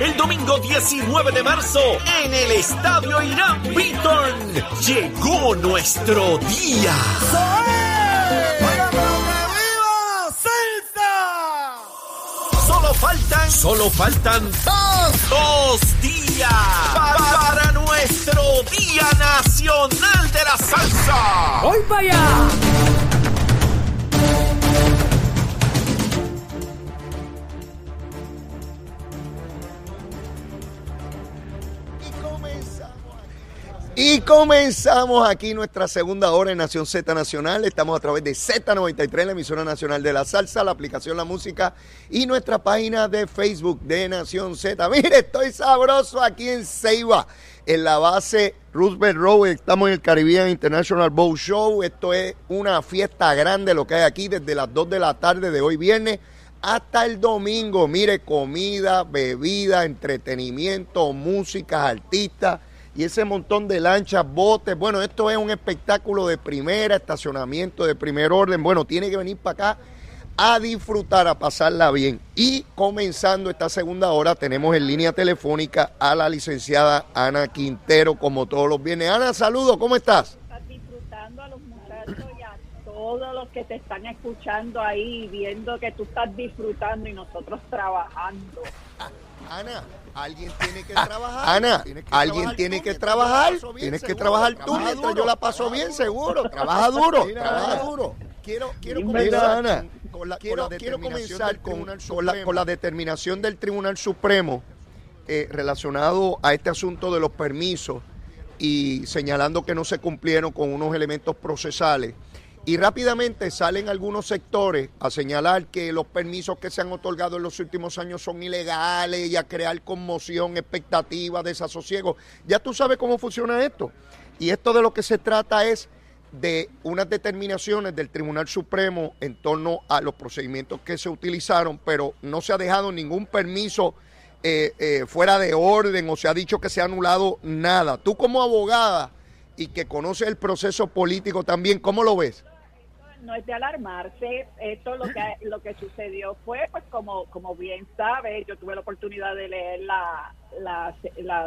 el domingo 19 de marzo en el Estadio Irán Beaton. Llegó nuestro día. Solo faltan, solo faltan dos, dos días para, para nuestro Día Nacional de la Salsa. ¡Voy para allá! Y comenzamos aquí nuestra segunda hora en Nación Z Nacional. Estamos a través de Z93, la emisora nacional de la salsa, la aplicación La Música y nuestra página de Facebook de Nación Z. Mire, estoy sabroso aquí en Ceiba, en la base Roosevelt Road. Estamos en el Caribbean International Boat Show. Esto es una fiesta grande lo que hay aquí desde las 2 de la tarde de hoy viernes hasta el domingo. Mire, comida, bebida, entretenimiento, música, artistas y ese montón de lanchas, botes. Bueno, esto es un espectáculo de primera, estacionamiento de primer orden. Bueno, tiene que venir para acá a disfrutar, a pasarla bien. Y comenzando esta segunda hora, tenemos en línea telefónica a la licenciada Ana Quintero, como todos los viernes. Ana, saludos, ¿cómo estás? Estás disfrutando a los muchachos y a todos los que te están escuchando ahí, viendo que tú estás disfrutando y nosotros trabajando. Ana, alguien tiene que trabajar. Ana, alguien tiene que trabajar. Tienes que trabajar tú mientras yo la paso bien, seguro. Trabaja duro, trabaja duro. Quiero, quiero comenzar con la, quiero, comenzar con, la, con la determinación del Tribunal Supremo eh, relacionado a este asunto de los permisos y señalando que no se cumplieron con unos elementos procesales. Y rápidamente salen algunos sectores a señalar que los permisos que se han otorgado en los últimos años son ilegales y a crear conmoción, expectativa, desasosiego. Ya tú sabes cómo funciona esto. Y esto de lo que se trata es de unas determinaciones del Tribunal Supremo en torno a los procedimientos que se utilizaron, pero no se ha dejado ningún permiso eh, eh, fuera de orden o se ha dicho que se ha anulado nada. Tú como abogada y que conoces el proceso político también, ¿cómo lo ves? No es de alarmarse. Esto lo que lo que sucedió fue, pues como como bien sabe, yo tuve la oportunidad de leer la la,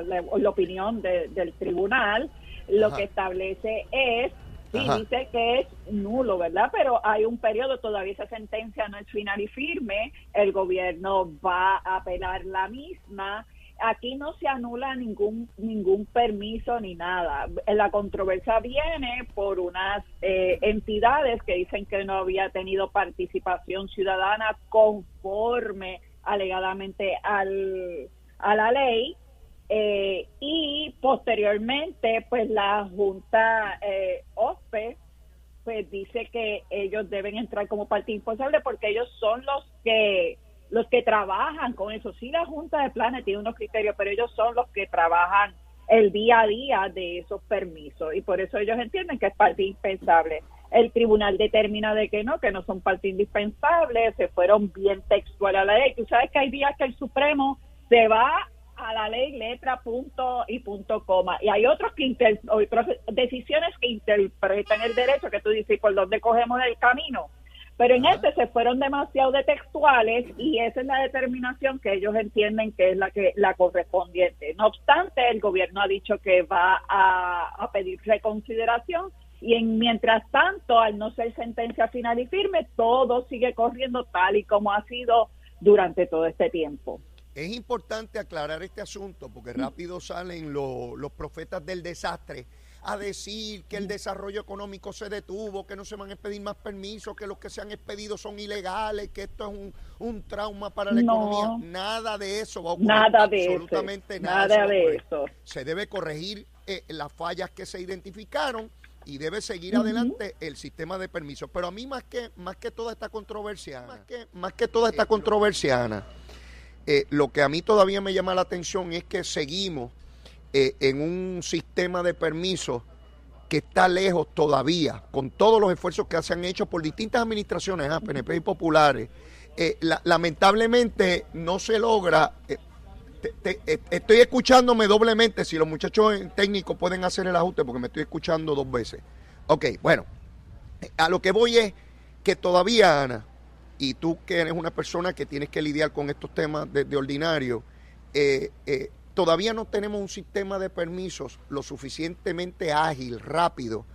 la, opinión del tribunal. Lo que establece es Sí, dice que es nulo, ¿verdad? Pero hay un periodo, todavía esa sentencia no es final y firme, el gobierno va a apelar la misma aquí no se anula ningún ningún permiso ni nada. La controversia viene por unas eh, entidades que dicen que no había tenido participación ciudadana conforme alegadamente al, a la ley eh, y posteriormente pues la junta eh, OSPE pues dice que ellos deben entrar como parte imponsable porque ellos son los que los que trabajan con eso. Sí, la Junta de Planes tiene unos criterios, pero ellos son los que trabajan el día a día de esos permisos y por eso ellos entienden que es parte indispensable. El tribunal determina de que no, que no son parte indispensable, se fueron bien textual a la ley. Tú sabes que hay días que el Supremo se va a la ley letra punto y punto coma y hay otros que otras decisiones que interpretan el derecho que tú dices por dónde cogemos el camino pero en este se fueron demasiado de textuales y esa es la determinación que ellos entienden que es la que la correspondiente. No obstante, el gobierno ha dicho que va a, pedir reconsideración y en mientras tanto, al no ser sentencia final y firme, todo sigue corriendo tal y como ha sido durante todo este tiempo. Es importante aclarar este asunto porque rápido salen los profetas del desastre a decir que el desarrollo económico se detuvo, que no se van a expedir más permisos, que los que se han expedido son ilegales, que esto es un, trauma para la economía. Nada de eso va a ocurrir. Nada de Absolutamente nada. Nada de eso. Se debe corregir eh, las fallas que se identificaron y debe seguir adelante el sistema de permisos. Pero a mí más que más que toda esta controversia, más que más que toda esta controversia, Ana, eh, lo que a mí todavía me llama la atención es que seguimos eh, en un sistema de permisos que está lejos todavía, con todos los esfuerzos que se han hecho por distintas administraciones, PNP ¿ah? y populares. Eh, lamentablemente no se logra. Eh, estoy escuchándome doblemente, si los muchachos técnicos pueden hacer el ajuste, porque me estoy escuchando dos veces. Ok, bueno, a lo que voy es que todavía, Ana, y tú que eres una persona que tienes que lidiar con estos temas de ordinario, eh, eh, todavía no tenemos un sistema de permisos lo suficientemente ágil, rápido,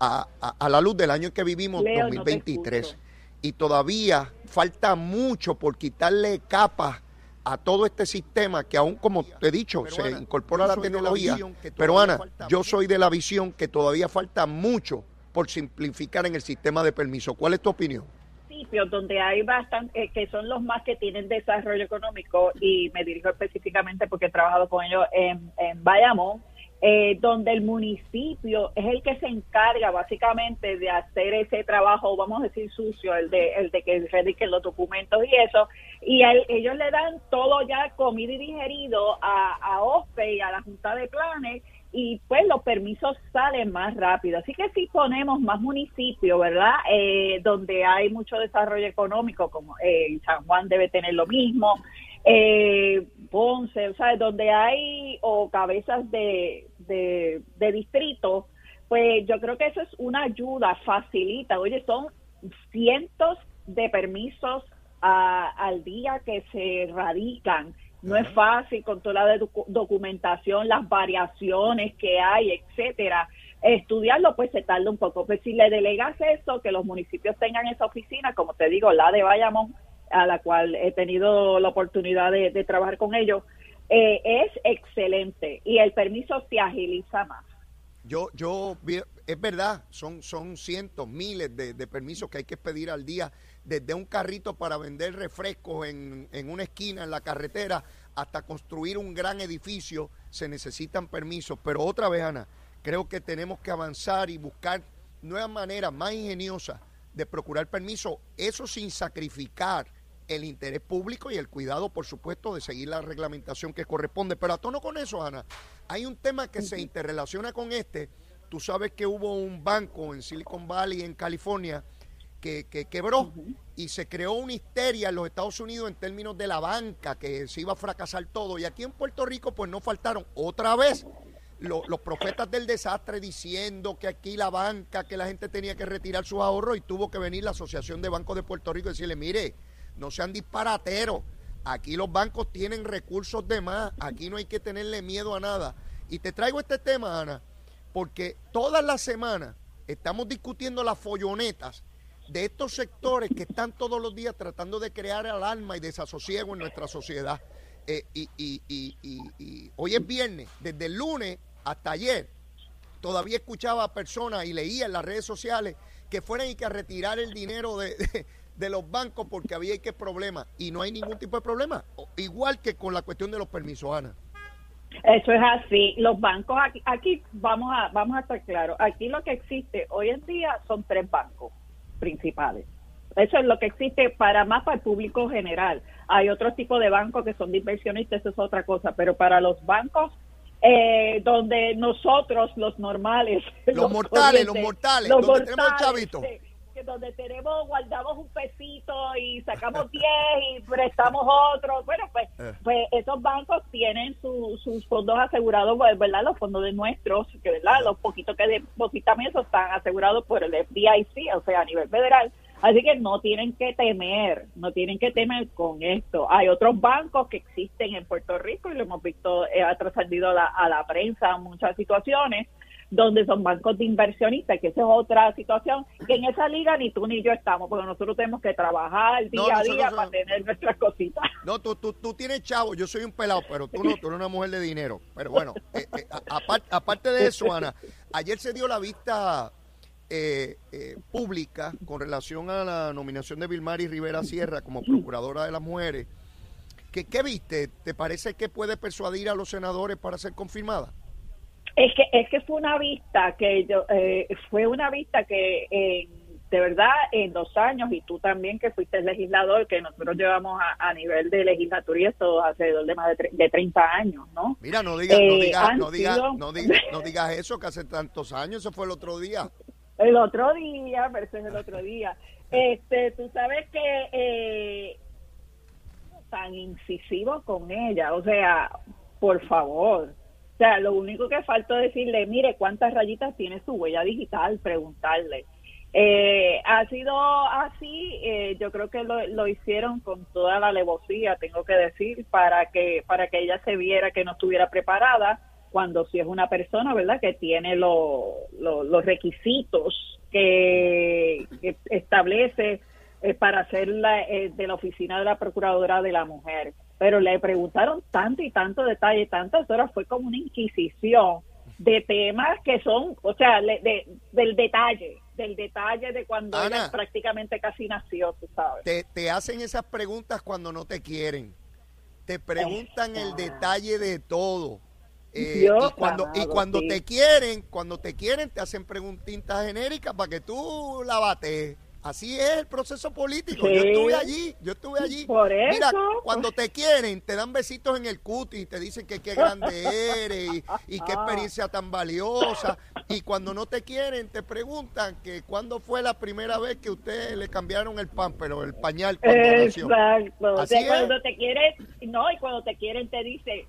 a, la luz del año que vivimos, 2023. y todavía falta mucho por quitarle capas a todo este sistema que aún, como te he dicho, se incorpora la tecnología. pero Ana, yo soy de la visión que todavía falta mucho por simplificar en el sistema de permiso. ¿Cuál es tu opinión? Donde hay bastante, eh, que son los más que tienen desarrollo económico, y me dirijo específicamente porque he trabajado con ellos en, en Bayamón, eh, donde el municipio es el que se encarga básicamente de hacer ese trabajo, vamos a decir sucio, el de, el de que rediquen los documentos y eso, y ellos le dan todo ya comido y digerido a, a OSPE y a la Junta de Planes, y pues los permisos salen más rápido. Así que si ponemos más municipios, ¿verdad? Eh, donde hay mucho desarrollo económico, como eh, San Juan debe tener lo mismo, eh, Ponce, o sea, donde hay o cabezas de, de, de distrito, pues yo creo que eso es una ayuda, facilita. Oye, son cientos de permisos al día que se radican no es fácil con toda la documentación, las variaciones que hay, etcétera. Estudiarlo, pues se tarda un poco. Pues si le delegas eso, que los municipios tengan esa oficina, como te digo, la de Bayamón, a la cual he tenido la oportunidad de, trabajar con ellos, eh, es excelente y el permiso se agiliza más. Yo, yo, es verdad, son, son cientos, miles de, de permisos que hay que pedir al día desde un carrito para vender refrescos en, una esquina en la carretera hasta construir un gran edificio, se necesitan permisos. Pero otra vez, Ana, creo que tenemos que avanzar y buscar nuevas maneras más ingeniosas de procurar permiso, eso sin sacrificar el interés público y el cuidado, por supuesto, de seguir la reglamentación que corresponde. Pero a tono con eso, Ana, hay un tema que se interrelaciona con este. Tú sabes que hubo un banco en Silicon Valley, en California, que, quebró y se creó una histeria en los Estados Unidos en términos de la banca, que se iba a fracasar todo. Y aquí en Puerto Rico, pues no faltaron otra vez los profetas del desastre diciendo que aquí la banca, que la gente tenía que retirar sus ahorros y tuvo que venir la Asociación de Bancos de Puerto Rico y decirle, mire, no sean disparateros, aquí los bancos tienen recursos de más, aquí no hay que tenerle miedo a nada. Y te traigo este tema, Ana, porque todas las semanas estamos discutiendo las follonetas de estos sectores que están todos los días tratando de crear alarma y desasosiego en nuestra sociedad. Eh, y, y, hoy es viernes, desde el lunes hasta ayer, todavía escuchaba a personas y leía en las redes sociales que fueran y que a retirar el dinero de, de, los bancos porque había que problema y no hay ningún tipo de problema, igual que con la cuestión de los permisos, Ana. Eso es así. Los bancos aquí, aquí vamos a vamos a estar claros. Aquí lo que existe hoy en día son tres bancos principales. Eso es lo que existe para más para el público general. Hay otros tipos de bancos que son de inversionistas, eso es otra cosa, pero para los bancos eh, donde nosotros, los normales, los, mortales, los mortales, los donde tenemos chavitos donde tenemos, guardamos un pesito y sacamos 10 y prestamos otro. Bueno, pues, eh. pues esos bancos tienen sus fondos asegurados, pues, ¿verdad? Los fondos de nuestros, que, ¿verdad? Los poquitos que depositan eso están asegurados por el FDIC, o sea, a nivel federal. Así que no tienen que temer, no tienen que temer con esto. Hay otros bancos que existen en Puerto Rico y lo hemos visto, eh, ha trascendido a la, a la prensa en muchas situaciones, donde son bancos de inversionistas, que esa es otra situación, que en esa liga ni tú ni yo estamos, porque nosotros tenemos que trabajar día a día para tener nuestras cositas. No, tú, tú, tú tienes chavo, yo soy un pelado, pero tú no, tú eres una mujer de dinero. Pero bueno, eh, eh, aparte, de eso, Ana, ayer se dio la vista eh, pública con relación a la nominación de Vilmari Rivera Sierra como procuradora de las mujeres. ¿Qué, ¿Qué viste? ¿Te parece que puede persuadir a los senadores para ser confirmada? Es que, es que fue una vista que yo, eh, fue una vista que de verdad en dos años y tú también que fuiste legislador que nosotros llevamos a, nivel de legislatura y esto alrededor de más de, de 30 años, ¿no? Mira, no digas, no, digas, no, digas, no, digas, no digas eso que hace tantos años, eso fue el otro día. El otro día, pero eso es el otro día. Este, tú sabes que eh, tan incisivo con ella, o sea, por favor, o sea, lo único que falta es decirle, mire, cuántas rayitas tiene su huella digital, preguntarle. Eh, ha sido así, eh, yo creo que lo, lo, hicieron con toda la alevosía, tengo que decir, para que para que ella se viera que no estuviera preparada, cuando si es una persona, ¿verdad?, que tiene los requisitos que, establece eh, para ser la, de la oficina de la Procuradora de la Mujer. Pero le preguntaron tanto y tanto detalle, tantas horas, fue como una inquisición de temas que son, o sea, de, del detalle, del detalle de cuando ella prácticamente casi nació, tú sabes. Te, te hacen esas preguntas cuando no te quieren. Te preguntan el detalle de todo. Eh, y cuando, y cuando te quieren, cuando te quieren, te hacen preguntitas genéricas para que tú la bates. Así es el proceso político. Yo estuve allí, yo estuve allí. Por eso. Mira, cuando te quieren, te dan besitos en el cutis, te dicen que qué grande eres y, qué ah. experiencia tan valiosa. Y cuando no te quieren, te preguntan que cuándo fue la primera vez que ustedes le cambiaron el pan, pero el pañal cuando Exacto. Así cuando te quieren, no, y cuando te quieren te dice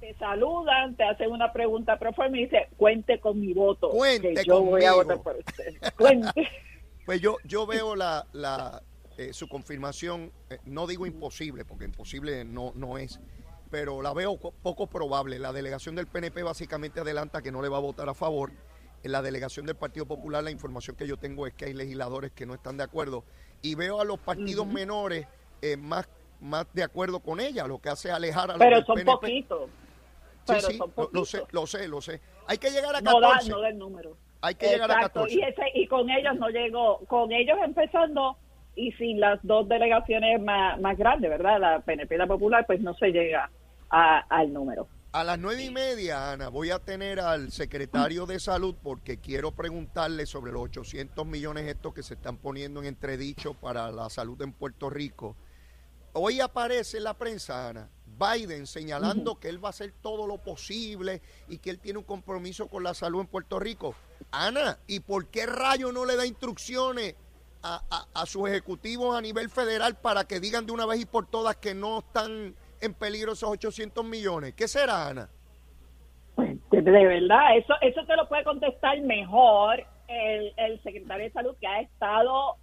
te saludan, te hacen una pregunta proforme y dice, cuente con mi voto. Cuente yo voy a votar por usted. Cuente. Pues yo, yo veo la, la eh, su confirmación, eh, no digo imposible, porque imposible no, no es, pero la veo poco probable. La delegación del PNP básicamente adelanta que no le va a votar a favor. En la delegación del Partido Popular la información que yo tengo es que hay legisladores que no están de acuerdo. Y veo a los partidos menores eh, más, más de acuerdo con ella, lo que hace alejar a los Pero son poquitos. Sí, sí, lo, sé, lo sé, lo sé. Hay que llegar a 14. No da, no da el número. Hay que llegar a 14. Y, ese, y con ellos no llegó, con ellos empezando y sin las dos delegaciones más, más grandes, ¿verdad? La PNP y la Popular, pues no se llega al número. A las nueve y media, Ana, voy a tener al secretario de Salud porque quiero preguntarle sobre los 800 millones estos que se están poniendo en entredicho para la salud en Puerto Rico. Hoy aparece en la prensa, Ana, Biden señalando que él va a hacer todo lo posible y que él tiene un compromiso con la salud en Puerto Rico. Ana, ¿y por qué rayo no le da instrucciones a, a, sus ejecutivos a nivel federal para que digan de una vez y por todas que no están en peligro esos 800 millones? ¿Qué será, Ana? Pues, de verdad, eso, eso te lo puede contestar mejor el, el secretario de salud que ha estado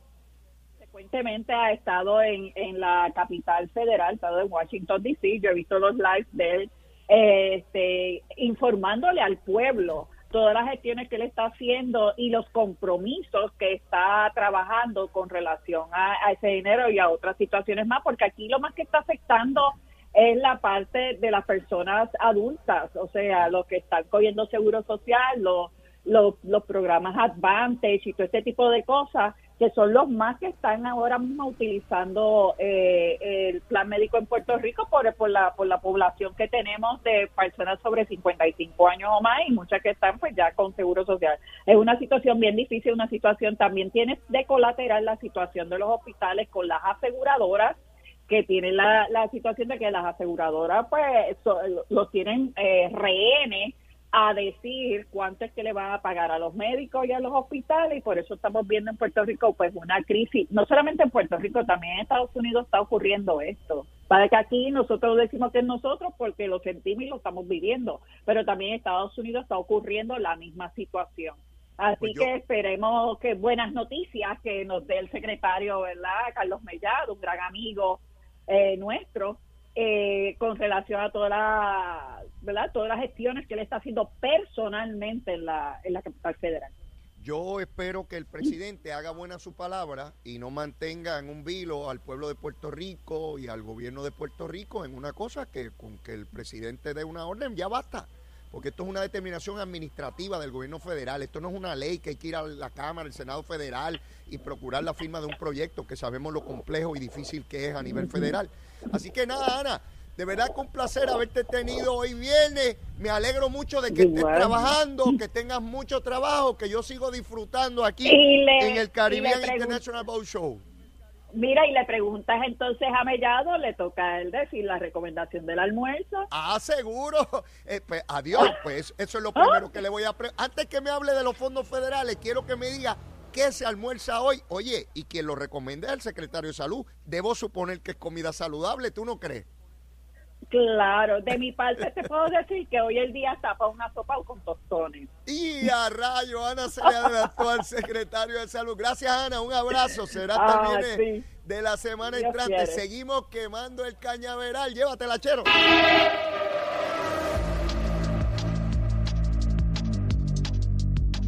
frecuentemente ha estado en, en la capital federal, estado en Washington, D.C., yo he visto los lives de él, este, informándole al pueblo todas las gestiones que él está haciendo y los compromisos que está trabajando con relación a, ese dinero y a otras situaciones más, porque aquí lo más que está afectando es la parte de las personas adultas, o sea, los que están cogiendo seguro social, los, los, los programas Advantage y todo este tipo de cosas, que son los más que están ahora mismo utilizando eh, el plan médico en Puerto Rico por, por, la, por la población que tenemos de personas sobre 55 años o más y muchas que están pues ya con seguro social. Es una situación bien difícil, una situación también tiene de colateral la situación de los hospitales con las aseguradoras que tienen la, la situación de que las aseguradoras pues los tienen eh, rehenes a decir cuánto es que le van a pagar a los médicos y a los hospitales y por eso estamos viendo en Puerto Rico pues una crisis, no solamente en Puerto Rico, también en Estados Unidos está ocurriendo esto. Para que aquí nosotros decimos que es nosotros porque lo sentimos y lo estamos viviendo, pero también en Estados Unidos está ocurriendo la misma situación. Así pues que esperemos que buenas noticias que nos dé el secretario, ¿verdad? Carlos Mellado, un gran amigo eh, nuestro, eh, con relación a toda la, ¿verdad? todas las gestiones que él está haciendo personalmente en la, en la capital federal. Yo espero que el presidente haga buena su palabra y no mantenga en un vilo al pueblo de Puerto Rico y al gobierno de Puerto Rico en una cosa que con que el presidente dé una orden ya basta. Porque esto es una determinación administrativa del gobierno federal. Esto no es una ley que hay que ir a la Cámara, al Senado federal y procurar la firma de un proyecto que sabemos lo complejo y difícil que es a nivel federal. Así que nada, Ana, de verdad que un placer haberte tenido hoy viernes. Me alegro mucho de que estés trabajando, que tengas mucho trabajo, que yo sigo disfrutando aquí en el Caribbean International Boat Show. Mira, y le preguntas entonces a Mellado, le toca a él decir la recomendación del almuerzo. Ah, seguro. Eh, pues, adiós, pues eso es lo primero que le voy a... Antes que me hable de los fondos federales, quiero que me diga qué se almuerza hoy. Oye, y quien lo recomienda es el secretario de Salud. Debo suponer que es comida saludable, ¿tú no crees? Claro, de mi parte te puedo decir que hoy el día tapa una sopa con tostones. Y a rayo, Ana se le adelantó al secretario de salud. Gracias, Ana, un abrazo. Será ah, también de la semana entrante. Seguimos quemando el cañaveral. Llévatela, chero.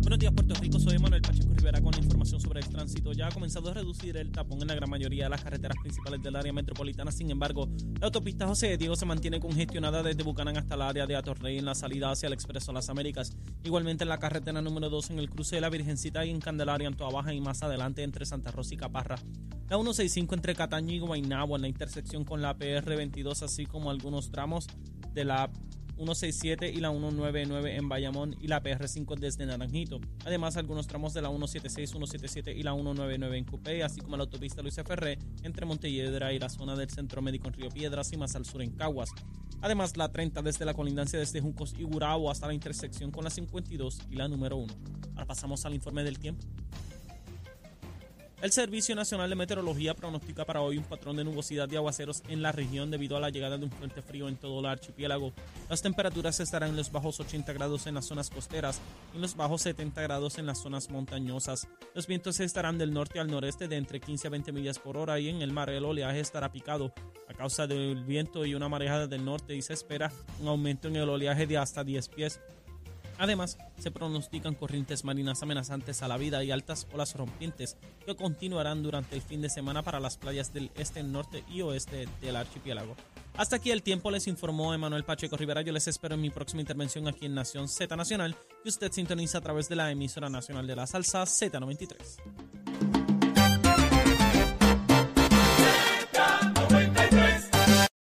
Buenos días, Puerto Ya ha comenzado a reducir el tapón en la gran mayoría de las carreteras principales del área metropolitana. Sin embargo, la autopista José de Diego se mantiene congestionada desde Bucanán hasta el área de Atorrey en la salida hacia el Expreso Las Américas. Igualmente en la carretera número 2 en el cruce de la Virgencita y en Candelaria, en Toa Baja y más adelante entre Santa Rosa y Caparra. La 165 entre Cataño y Guaynabo en la intersección con la PR22, así como algunos tramos de la 167 y la 199 en Bayamón y la PR5 desde Naranjito. Además, algunos tramos de la 176, 177 y la 199 en Cupey, así como la autopista Luis Ferré entre Montelledra y la zona del Centro Médico en Río Piedras y más al sur en Caguas. Además, la 30 desde la colindancia desde Juncos y Gurabo hasta la intersección con la 52 y la número 1. Ahora pasamos al informe del tiempo. El Servicio Nacional de Meteorología pronostica para hoy un patrón de nubosidad y aguaceros en la región debido a la llegada de un frente frío en todo el archipiélago. Las temperaturas estarán en los bajos 80 grados en las zonas costeras y en los bajos 70 grados en las zonas montañosas. Los vientos estarán del norte al noreste de entre 15 a 20 millas por hora y en el mar el oleaje estará picado a causa del viento y una marejada del norte y se espera un aumento en el oleaje de hasta 10 pies. Además, se pronostican corrientes marinas amenazantes a la vida y altas olas rompientes que continuarán durante el fin de semana para las playas del este, norte y oeste del archipiélago. Hasta aquí el tiempo, les informó Emanuel Pacheco Rivera. Yo les espero en mi próxima intervención aquí en Nación Z Nacional, que usted sintoniza a través de la emisora nacional de la salsa Z93.